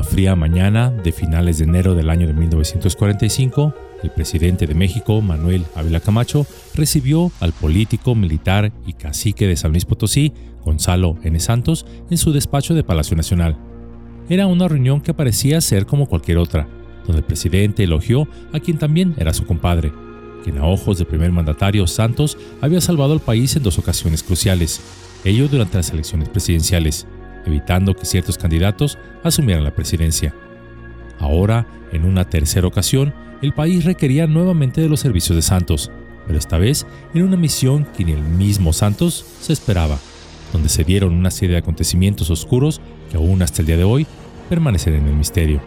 Una fría mañana de finales de enero del año de 1945, el presidente de México, Manuel Ávila Camacho, recibió al político, militar y cacique de San Luis Potosí, Gonzalo N. Santos, en su despacho de Palacio Nacional. Era una reunión que parecía ser como cualquier otra, donde el presidente elogió a quien también era su compadre, quien a ojos del primer mandatario Santos había salvado al país en dos ocasiones cruciales, ello durante las elecciones presidenciales, evitando que ciertos candidatos asumieran la presidencia. Ahora, en una tercera ocasión, el país requería nuevamente de los servicios de Santos, pero esta vez en una misión que ni el mismo Santos se esperaba, donde se dieron una serie de acontecimientos oscuros que aún hasta el día de hoy permanecen en el misterio.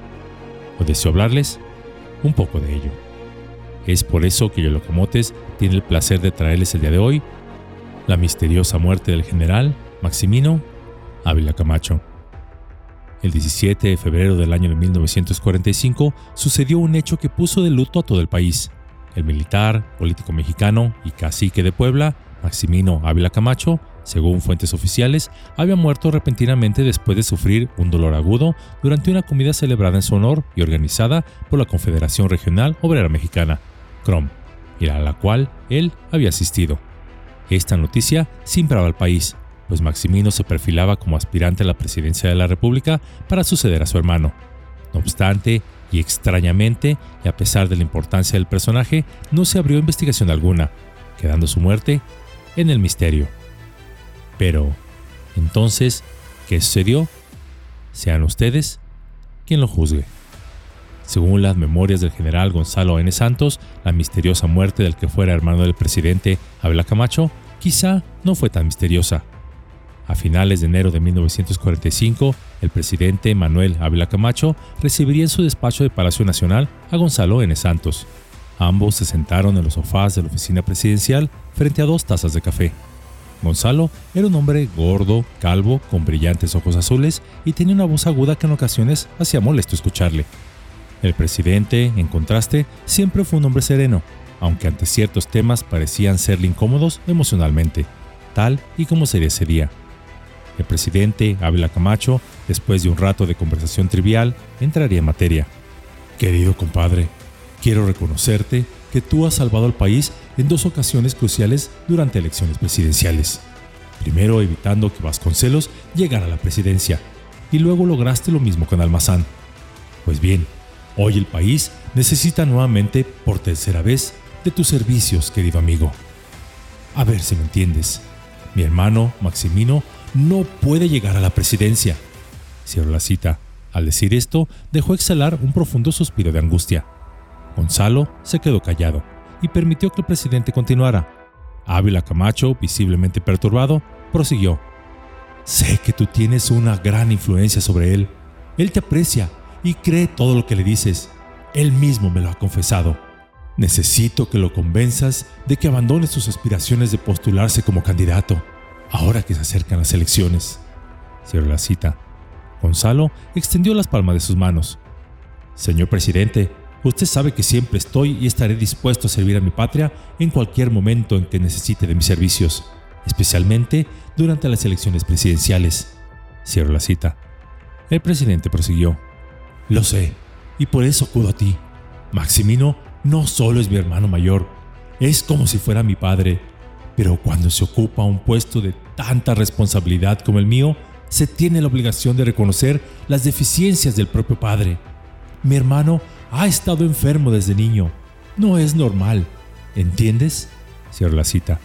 ¿O deseo hablarles? Un poco de ello. Es por eso que Yolocomotes tiene el placer de traerles el día de hoy la misteriosa muerte del general Maximino Ávila Camacho. El 17 de febrero del año de 1945 sucedió un hecho que puso de luto a todo el país. El militar, político mexicano y cacique de Puebla, Maximino Ávila Camacho, según fuentes oficiales, había muerto repentinamente después de sufrir un dolor agudo durante una comida celebrada en su honor y organizada por la Confederación Regional Obrera Mexicana, CROM, y a la cual él había asistido. Esta noticia simbraba al país, pues Maximino se perfilaba como aspirante a la presidencia de la República para suceder a su hermano. No obstante, y extrañamente, y a pesar de la importancia del personaje, no se abrió investigación alguna, quedando su muerte en el misterio. Pero, entonces, ¿qué sucedió? Sean ustedes quien lo juzgue. Según las memorias del general Gonzalo N. Santos, la misteriosa muerte del que fuera hermano del presidente Abel Camacho quizá no fue tan misteriosa. A finales de enero de 1945, el presidente Manuel Ávila Camacho recibiría en su despacho de Palacio Nacional a Gonzalo N. Santos. Ambos se sentaron en los sofás de la oficina presidencial frente a dos tazas de café. Gonzalo era un hombre gordo, calvo, con brillantes ojos azules y tenía una voz aguda que en ocasiones hacía molesto escucharle. El presidente, en contraste, siempre fue un hombre sereno, aunque ante ciertos temas parecían serle incómodos emocionalmente, tal y como sería ese día. El presidente, Ávila Camacho, después de un rato de conversación trivial, entraría en materia. Querido compadre, quiero reconocerte que tú has salvado al país en dos ocasiones cruciales durante elecciones presidenciales. Primero evitando que Vasconcelos llegara a la presidencia, y luego lograste lo mismo con Almazán. Pues bien, hoy el país necesita nuevamente, por tercera vez, de tus servicios, querido amigo. A ver si me entiendes. Mi hermano, Maximino, no puede llegar a la presidencia. Cierro la cita. Al decir esto, dejó exhalar un profundo suspiro de angustia. Gonzalo se quedó callado y permitió que el presidente continuara. Ávila Camacho, visiblemente perturbado, prosiguió. Sé que tú tienes una gran influencia sobre él. Él te aprecia y cree todo lo que le dices. Él mismo me lo ha confesado. Necesito que lo convenzas de que abandone sus aspiraciones de postularse como candidato, ahora que se acercan las elecciones. Cierro la cita. Gonzalo extendió las palmas de sus manos. Señor presidente, Usted sabe que siempre estoy y estaré dispuesto a servir a mi patria en cualquier momento en que necesite de mis servicios, especialmente durante las elecciones presidenciales. Cierro la cita. El presidente prosiguió. Lo sé, y por eso acudo a ti. Maximino no solo es mi hermano mayor, es como si fuera mi padre, pero cuando se ocupa un puesto de tanta responsabilidad como el mío, se tiene la obligación de reconocer las deficiencias del propio padre. Mi hermano ha estado enfermo desde niño. No es normal. ¿Entiendes? Cierro la cita.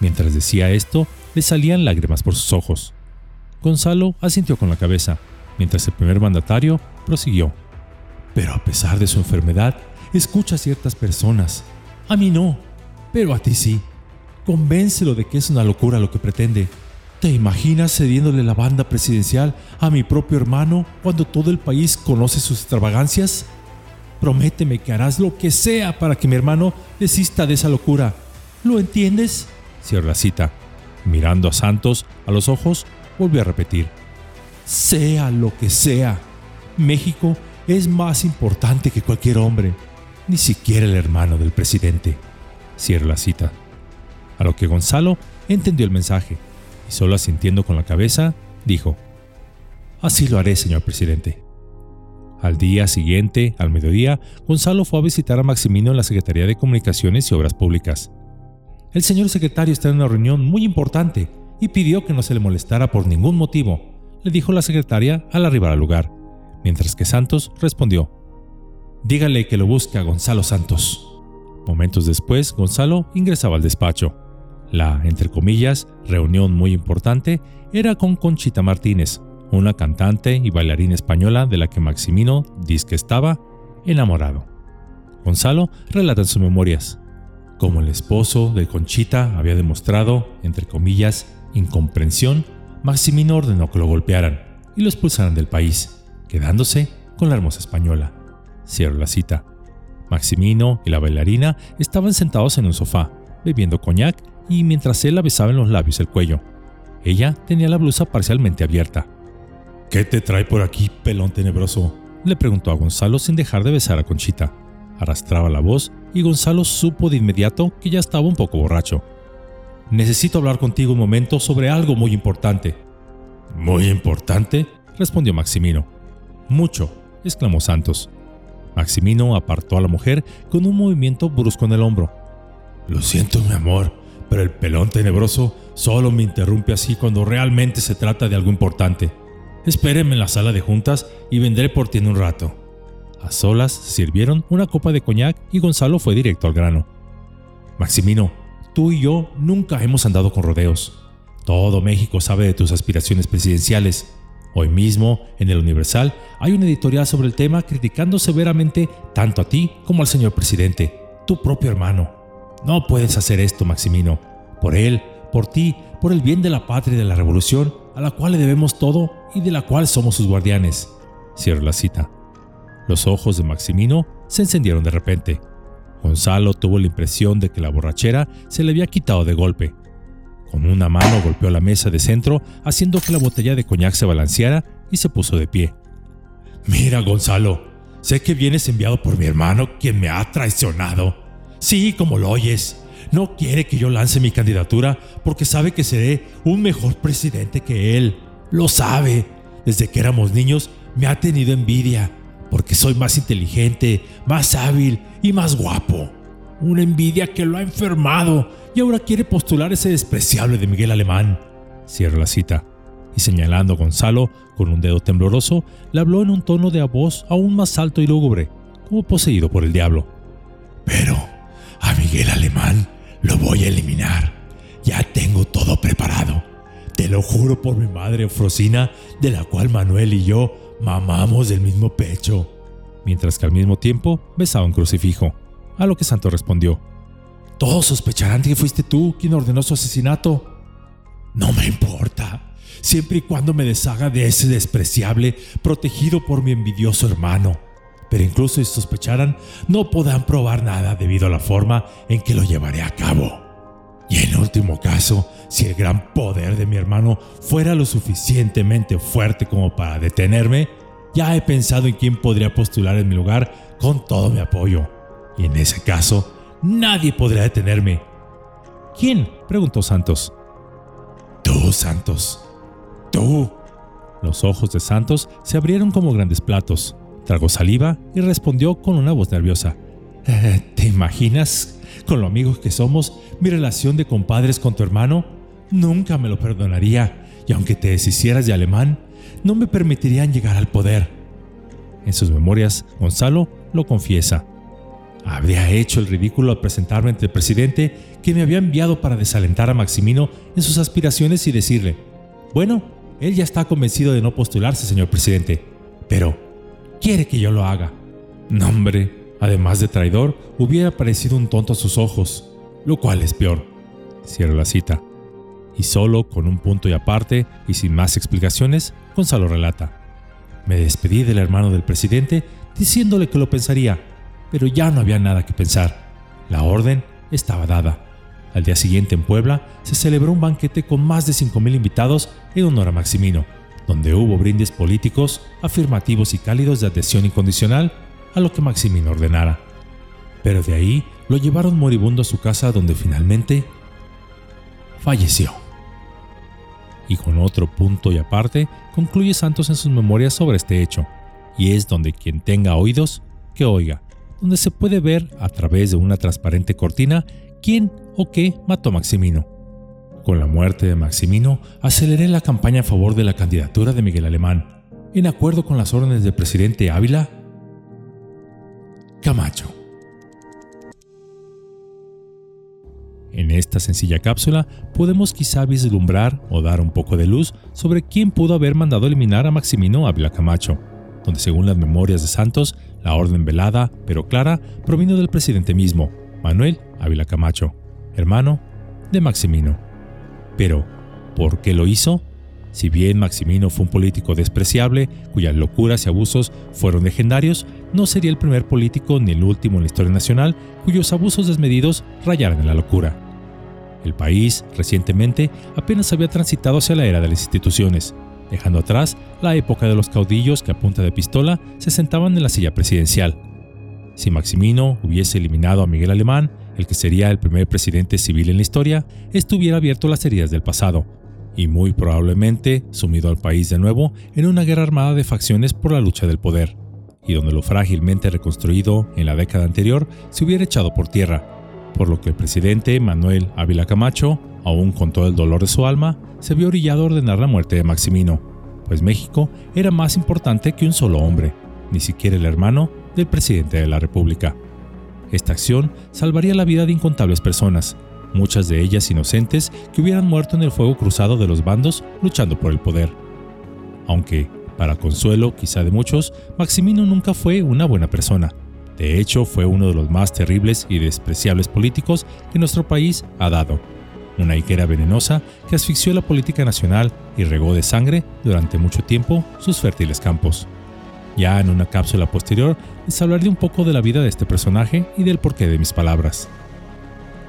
Mientras decía esto, le salían lágrimas por sus ojos. Gonzalo asintió con la cabeza, mientras el primer mandatario prosiguió. Pero a pesar de su enfermedad, escucha a ciertas personas. A mí no, pero a ti sí. Convéncelo de que es una locura lo que pretende. ¿Te imaginas cediéndole la banda presidencial a mi propio hermano cuando todo el país conoce sus extravagancias? Prométeme que harás lo que sea para que mi hermano desista de esa locura. ¿Lo entiendes? Cierra la cita. Mirando a Santos a los ojos, volvió a repetir. Sea lo que sea, México es más importante que cualquier hombre, ni siquiera el hermano del presidente. Cierra la cita. A lo que Gonzalo entendió el mensaje y solo asintiendo con la cabeza, dijo, Así lo haré, señor presidente. Al día siguiente, al mediodía, Gonzalo fue a visitar a Maximino en la Secretaría de Comunicaciones y Obras Públicas. El señor secretario está en una reunión muy importante y pidió que no se le molestara por ningún motivo, le dijo la secretaria al arribar al lugar, mientras que Santos respondió, Dígale que lo busque a Gonzalo Santos. Momentos después, Gonzalo ingresaba al despacho. La, entre comillas, reunión muy importante era con Conchita Martínez, una cantante y bailarina española de la que Maximino dice que estaba enamorado. Gonzalo relata en sus memorias, como el esposo de Conchita había demostrado, entre comillas, incomprensión, Maximino ordenó que lo golpearan y lo expulsaran del país, quedándose con la hermosa española. Cierro la cita. Maximino y la bailarina estaban sentados en un sofá, bebiendo coñac y mientras él la besaba en los labios el cuello. Ella tenía la blusa parcialmente abierta. ¿Qué te trae por aquí, pelón tenebroso? le preguntó a Gonzalo sin dejar de besar a Conchita. Arrastraba la voz y Gonzalo supo de inmediato que ya estaba un poco borracho. Necesito hablar contigo un momento sobre algo muy importante. ¿Muy importante? respondió Maximino. Mucho, exclamó Santos. Maximino apartó a la mujer con un movimiento brusco en el hombro. Lo siento, mi amor, pero el pelón tenebroso solo me interrumpe así cuando realmente se trata de algo importante. Espéreme en la sala de juntas y vendré por ti en un rato. A solas sirvieron una copa de coñac y Gonzalo fue directo al grano. Maximino, tú y yo nunca hemos andado con rodeos. Todo México sabe de tus aspiraciones presidenciales Hoy mismo, en el Universal, hay un editorial sobre el tema criticando severamente tanto a ti como al señor presidente, tu propio hermano. No puedes hacer esto, Maximino. Por él, por ti, por el bien de la patria y de la revolución, a la cual le debemos todo y de la cual somos sus guardianes. Cierro la cita. Los ojos de Maximino se encendieron de repente. Gonzalo tuvo la impresión de que la borrachera se le había quitado de golpe con una mano golpeó la mesa de centro, haciendo que la botella de coñac se balanceara y se puso de pie. Mira, Gonzalo, sé que vienes enviado por mi hermano, quien me ha traicionado. Sí, como lo oyes. No quiere que yo lance mi candidatura porque sabe que seré un mejor presidente que él. Lo sabe. Desde que éramos niños me ha tenido envidia porque soy más inteligente, más hábil y más guapo. Una envidia que lo ha enfermado y ahora quiere postular ese despreciable de Miguel Alemán. Cierra la cita. Y señalando a Gonzalo con un dedo tembloroso, le habló en un tono de voz aún más alto y lúgubre, como poseído por el diablo. Pero Miguel Alemán lo voy a eliminar. Ya tengo todo preparado. Te lo juro por mi madre Frosina, de la cual Manuel y yo mamamos del mismo pecho. Mientras que al mismo tiempo besaba un crucifijo. A lo que Santo respondió, todos sospecharán que fuiste tú quien ordenó su asesinato. No me importa, siempre y cuando me deshaga de ese despreciable protegido por mi envidioso hermano. Pero incluso si sospecharan, no podrán probar nada debido a la forma en que lo llevaré a cabo. Y en último caso, si el gran poder de mi hermano fuera lo suficientemente fuerte como para detenerme, ya he pensado en quién podría postular en mi lugar con todo mi apoyo. Y en ese caso, Nadie podrá detenerme. ¿Quién? preguntó Santos. Tú, Santos. Tú. Los ojos de Santos se abrieron como grandes platos. Saliva y respondió con una voz nerviosa. Eh, ¿Te imaginas, con lo amigos que somos, mi relación de compadres con tu hermano? Nunca me lo perdonaría, y aunque te deshicieras de alemán, no me permitirían llegar al poder. En sus memorias, Gonzalo lo confiesa. Habría hecho el ridículo al presentarme ante el presidente que me había enviado para desalentar a Maximino en sus aspiraciones y decirle, bueno, él ya está convencido de no postularse, señor presidente, pero quiere que yo lo haga. No, hombre, además de traidor, hubiera parecido un tonto a sus ojos, lo cual es peor. Cierro la cita. Y solo con un punto y aparte y sin más explicaciones, Gonzalo relata. Me despedí del hermano del presidente diciéndole que lo pensaría pero ya no había nada que pensar. La orden estaba dada. Al día siguiente en Puebla se celebró un banquete con más de 5.000 invitados en honor a Maximino, donde hubo brindis políticos, afirmativos y cálidos de adhesión incondicional a lo que Maximino ordenara. Pero de ahí lo llevaron moribundo a su casa donde finalmente falleció. Y con otro punto y aparte, concluye Santos en sus memorias sobre este hecho, y es donde quien tenga oídos, que oiga, donde se puede ver a través de una transparente cortina quién o qué mató a Maximino. Con la muerte de Maximino, aceleré la campaña a favor de la candidatura de Miguel Alemán, en acuerdo con las órdenes del presidente Ávila Camacho. En esta sencilla cápsula podemos quizá vislumbrar o dar un poco de luz sobre quién pudo haber mandado eliminar a Maximino Ávila Camacho, donde según las memorias de Santos, la orden velada, pero clara, provino del presidente mismo, Manuel Ávila Camacho, hermano de Maximino. Pero, ¿por qué lo hizo? Si bien Maximino fue un político despreciable, cuyas locuras y abusos fueron legendarios, no sería el primer político ni el último en la historia nacional cuyos abusos desmedidos rayaran en la locura. El país, recientemente, apenas había transitado hacia la era de las instituciones, dejando atrás la época de los caudillos que a punta de pistola se sentaban en la silla presidencial. Si Maximino hubiese eliminado a Miguel Alemán, el que sería el primer presidente civil en la historia, estuviera abierto las heridas del pasado, y muy probablemente sumido al país de nuevo en una guerra armada de facciones por la lucha del poder, y donde lo frágilmente reconstruido en la década anterior se hubiera echado por tierra, por lo que el presidente Manuel Ávila Camacho, aún con todo el dolor de su alma, se vio orillado a ordenar la muerte de Maximino, pues México era más importante que un solo hombre, ni siquiera el hermano del presidente de la República. Esta acción salvaría la vida de incontables personas, muchas de ellas inocentes que hubieran muerto en el fuego cruzado de los bandos luchando por el poder. Aunque, para consuelo quizá de muchos, Maximino nunca fue una buena persona. De hecho, fue uno de los más terribles y despreciables políticos que nuestro país ha dado. Una higuera venenosa que asfixió la política nacional y regó de sangre durante mucho tiempo sus fértiles campos. Ya en una cápsula posterior les hablaré un poco de la vida de este personaje y del porqué de mis palabras.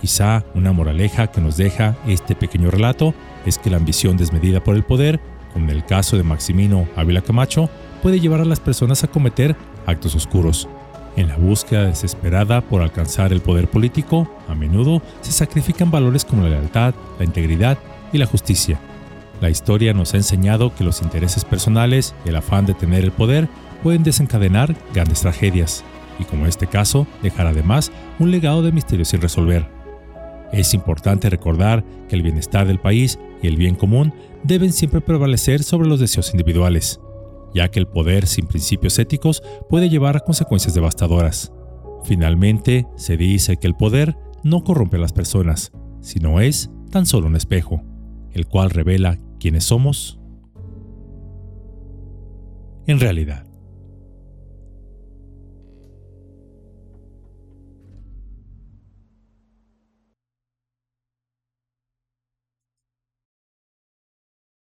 Quizá una moraleja que nos deja este pequeño relato es que la ambición desmedida por el poder, como en el caso de Maximino Ávila Camacho, puede llevar a las personas a cometer actos oscuros. En la búsqueda desesperada por alcanzar el poder político, a menudo se sacrifican valores como la lealtad, la integridad y la justicia. La historia nos ha enseñado que los intereses personales y el afán de tener el poder pueden desencadenar grandes tragedias, y como este caso, dejar además un legado de misterios sin resolver. Es importante recordar que el bienestar del país y el bien común deben siempre prevalecer sobre los deseos individuales, ya que el poder sin principios éticos puede llevar a consecuencias devastadoras. Finalmente, se dice que el poder no corrompe a las personas, sino es tan solo un espejo, el cual revela quiénes somos en realidad.